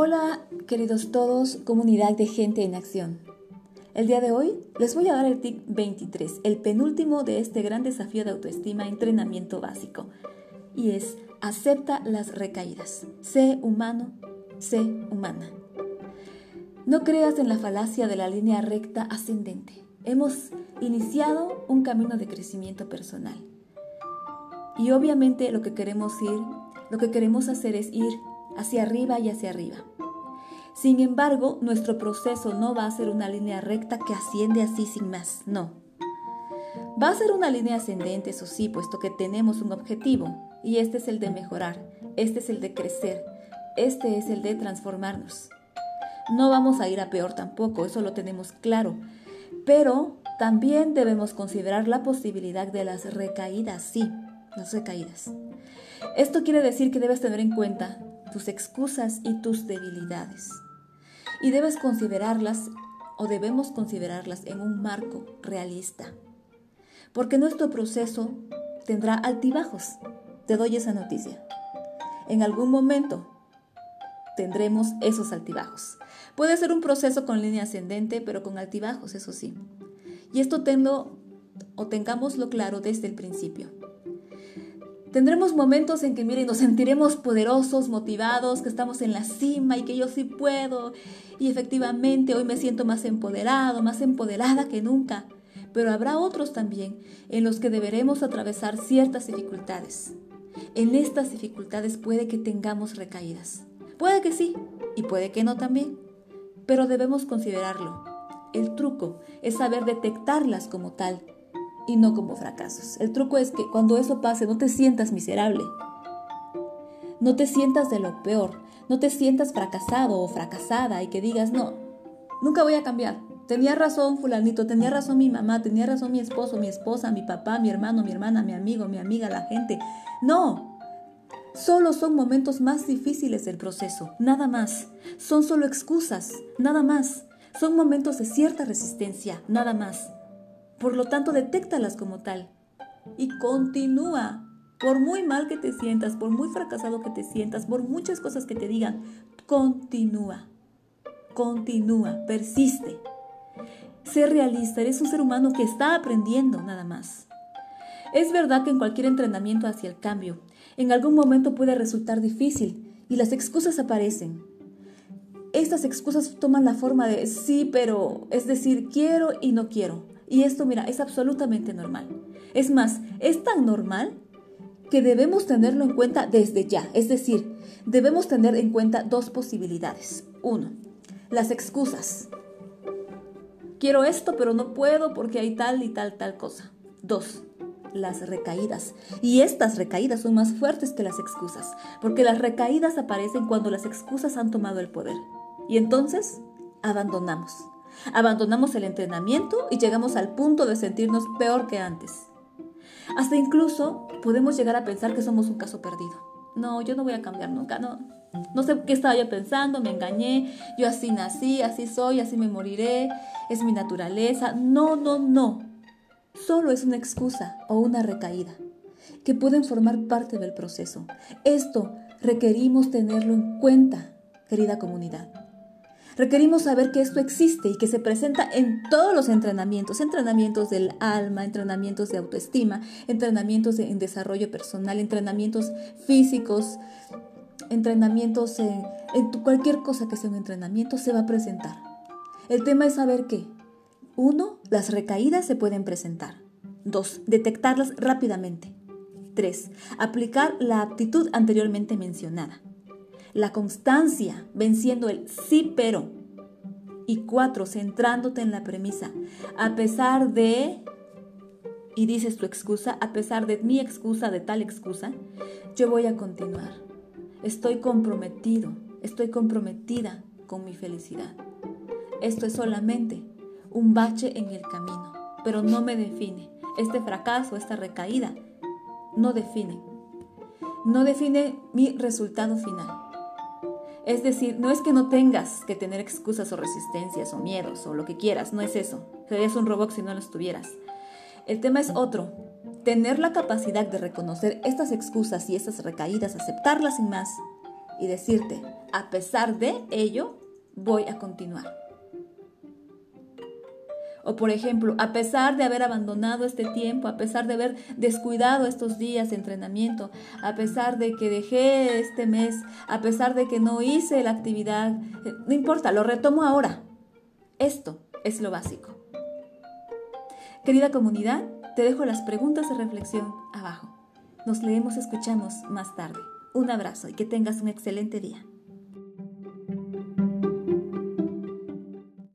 Hola, queridos todos, comunidad de gente en acción. El día de hoy les voy a dar el tip 23, el penúltimo de este gran desafío de autoestima entrenamiento básico, y es acepta las recaídas. Sé humano, sé humana. No creas en la falacia de la línea recta ascendente. Hemos iniciado un camino de crecimiento personal. Y obviamente lo que queremos ir, lo que queremos hacer es ir hacia arriba y hacia arriba. Sin embargo, nuestro proceso no va a ser una línea recta que asciende así sin más, no. Va a ser una línea ascendente, eso sí, puesto que tenemos un objetivo, y este es el de mejorar, este es el de crecer, este es el de transformarnos. No vamos a ir a peor tampoco, eso lo tenemos claro, pero también debemos considerar la posibilidad de las recaídas, sí, las recaídas. Esto quiere decir que debes tener en cuenta tus excusas y tus debilidades y debes considerarlas o debemos considerarlas en un marco realista. Porque nuestro proceso tendrá altibajos. Te doy esa noticia. En algún momento tendremos esos altibajos. Puede ser un proceso con línea ascendente, pero con altibajos, eso sí. Y esto tenlo o tengámoslo claro desde el principio. Tendremos momentos en que, miren, nos sentiremos poderosos, motivados, que estamos en la cima y que yo sí puedo. Y efectivamente hoy me siento más empoderado, más empoderada que nunca. Pero habrá otros también en los que deberemos atravesar ciertas dificultades. En estas dificultades puede que tengamos recaídas. Puede que sí y puede que no también. Pero debemos considerarlo. El truco es saber detectarlas como tal y no como fracasos. El truco es que cuando eso pase no te sientas miserable. No te sientas de lo peor. No te sientas fracasado o fracasada y que digas, no, nunca voy a cambiar. Tenía razón fulanito, tenía razón mi mamá, tenía razón mi esposo, mi esposa, mi papá, mi hermano, mi hermana, mi amigo, mi amiga, la gente. No, Solo son momentos más difíciles del proceso, nada más. Son solo excusas, nada más. Son momentos de cierta resistencia, nada más. Por lo tanto, detéctalas como tal y continúa. Por muy mal que te sientas, por muy fracasado que te sientas, por muchas cosas que te digan, continúa. Continúa, persiste. Sé realista, eres un ser humano que está aprendiendo nada más. Es verdad que en cualquier entrenamiento hacia el cambio, en algún momento puede resultar difícil y las excusas aparecen. Estas excusas toman la forma de sí, pero es decir, quiero y no quiero. Y esto, mira, es absolutamente normal. Es más, es tan normal que debemos tenerlo en cuenta desde ya. Es decir, debemos tener en cuenta dos posibilidades. Uno, las excusas. Quiero esto, pero no puedo porque hay tal y tal, tal cosa. Dos, las recaídas. Y estas recaídas son más fuertes que las excusas, porque las recaídas aparecen cuando las excusas han tomado el poder. Y entonces, abandonamos. Abandonamos el entrenamiento y llegamos al punto de sentirnos peor que antes. Hasta incluso podemos llegar a pensar que somos un caso perdido. No, yo no voy a cambiar nunca, no. No sé qué estaba yo pensando, me engañé, yo así nací, así soy, así me moriré, es mi naturaleza. No, no, no. Solo es una excusa o una recaída que pueden formar parte del proceso. Esto requerimos tenerlo en cuenta, querida comunidad. Requerimos saber que esto existe y que se presenta en todos los entrenamientos, entrenamientos del alma, entrenamientos de autoestima, entrenamientos en desarrollo personal, entrenamientos físicos, entrenamientos en, en cualquier cosa que sea un entrenamiento, se va a presentar. El tema es saber que, uno, las recaídas se pueden presentar. Dos, detectarlas rápidamente. Tres, aplicar la aptitud anteriormente mencionada la constancia, venciendo el sí pero. Y cuatro, centrándote en la premisa. A pesar de, y dices tu excusa, a pesar de mi excusa, de tal excusa, yo voy a continuar. Estoy comprometido, estoy comprometida con mi felicidad. Esto es solamente un bache en el camino, pero no me define. Este fracaso, esta recaída, no define. No define mi resultado final. Es decir, no es que no tengas que tener excusas o resistencias o miedos o lo que quieras, no es eso. Serías un robot si no lo estuvieras. El tema es otro. Tener la capacidad de reconocer estas excusas y estas recaídas, aceptarlas sin más y decirte, a pesar de ello, voy a continuar. O por ejemplo, a pesar de haber abandonado este tiempo, a pesar de haber descuidado estos días de entrenamiento, a pesar de que dejé este mes, a pesar de que no hice la actividad, eh, no importa, lo retomo ahora. Esto es lo básico. Querida comunidad, te dejo las preguntas de reflexión abajo. Nos leemos, escuchamos más tarde. Un abrazo y que tengas un excelente día.